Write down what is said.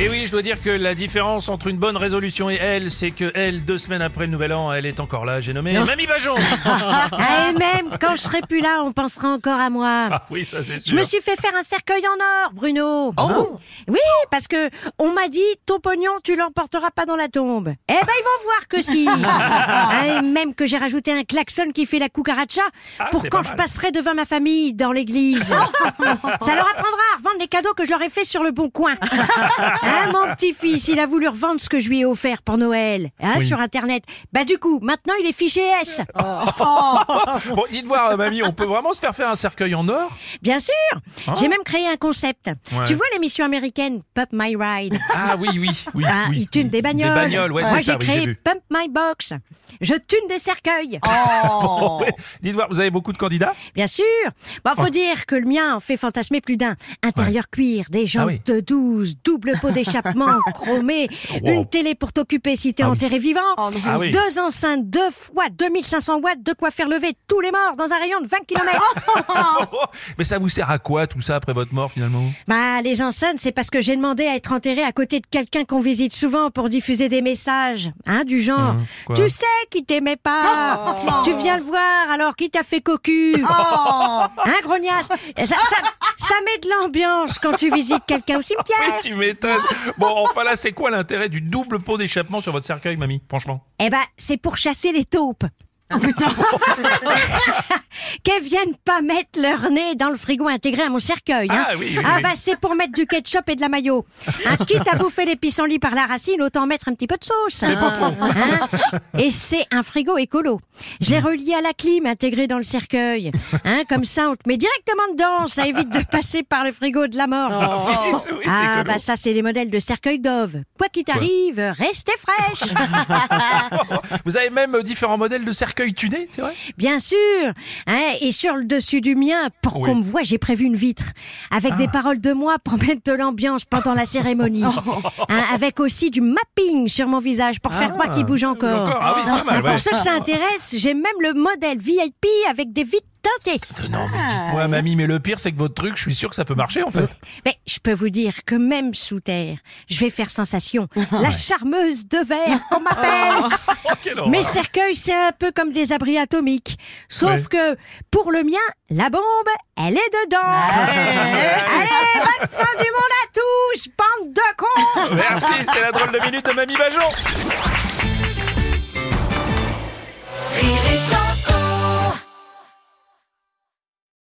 Et oui, je dois dire que la différence entre une bonne résolution et elle, c'est que elle, deux semaines après le nouvel an, elle est encore là. J'ai nommé Mamie Bajon. Ah, et même quand je serai plus là, on pensera encore à moi. Ah oui, ça c'est Je sûr. me suis fait faire un cercueil en or, Bruno. Oh. Oui, parce que on m'a dit ton pognon, tu l'emporteras pas dans la tombe. Eh ben, ils vont voir que si. Ah, et même que j'ai rajouté un klaxon qui fait la cucaracha Ah, pour quand pas je passerai devant ma famille dans l'église. Ça leur apprendra à revendre les cadeaux que je leur ai fait sur le bon coin. Hein, mon petit-fils, il a voulu revendre ce que je lui ai offert pour Noël, hein, Oui. sur Internet. Bah du coup, maintenant il est fiché S. Bon, dites voir, euh, mamie, on peut vraiment se faire faire un cercueil en or? Bien sûr Ah. J'ai même créé un concept. Ouais. Tu vois l'émission américaine Pump My Ride? Ah oui, oui, oui. Ah, oui. Ils tunent des bagnoles. Des bagnoles, ouais, Moi, c'est j'ai ça, oui, j'ai créé. Pump My Box. Je tune des cercueils. Ouais. Dites voir, vous avez beaucoup de candidats? Bien sûr. Bon, faut Oh. dire que le mien en fait fantasmer plus d'un. Intérieur cuir, des jantes Ah oui. de 12, double pot d'échappement chromé, Wow. une télé pour t'occuper si t'es Ah oui. enterré vivant, Ah oui. deux enceintes, deux fois 2500 watts, de quoi faire lever tous les morts dans un rayon de 20 km. Mais ça vous sert à quoi tout ça après votre mort finalement? Bah, les enceintes, c'est parce que j'ai demandé à être enterré à côté de quelqu'un qu'on visite souvent pour diffuser des messages, hein, du genre. Hum, quoi? Tu sais qui t'aimait pas. Tu viens le voir alors qui t'a fait cocu. Hein, grognasse? Ça, ça, ça met de l'ambiance quand tu visites quelqu'un au cimetière. Tu m'étonnes. Bon, enfin là, c'est quoi l'intérêt du double pot d'échappement sur votre cercueil, mamie? Franchement. Eh ben, c'est pour chasser les taupes. Qu'elles viennent pas mettre leur nez dans le frigo intégré à mon cercueil. Hein. Ah oui, oui, Ah oui. bah c'est pour mettre du ketchup et de la mayo. Hein, quitte à bouffer les pissenlits par la racine, autant mettre un petit peu de sauce. C'est pas faux. Hein et c'est un frigo écolo. Je l'ai relié à la clim intégré dans le cercueil. Hein, comme ça, on te met directement dedans. Ça évite de passer par le frigo de la mort. C'est Ah bah ça c'est les modèles de cercueil Dove. Quoi qu'il t'arrive, restez fraîche. Vous avez même euh, différents modèles de cercueils tunés, c'est vrai? Bien sûr. Hein, et sur le dessus du mien, pour Oui. qu'on me voit, j'ai prévu une vitre avec des paroles de moi pour mettre de l'ambiance pendant la cérémonie. Hein, avec aussi du mapping sur mon visage pour faire Ah, croire qu'il bouge encore. encore. Ah oui, pas mal, Hein, ouais. Pour ceux que ça intéresse, j'ai même le modèle VIP avec des vitres Euh, Non, mais dites-moi, mamie, mais le pire, c'est que votre truc, je suis sûr que ça peut marcher en fait. Mais je peux vous dire que même sous terre, je vais faire sensation. La charmeuse de verre qu'on m'appelle. Oh, quelle horreur. Mes cercueils, c'est un peu comme des abris atomiques. Sauf Ouais. que, pour le mien, la bombe, elle est dedans. Allez, bonne fin du monde à tous, bande de cons Merci, c'était la drôle de minute de Mamie Bajon.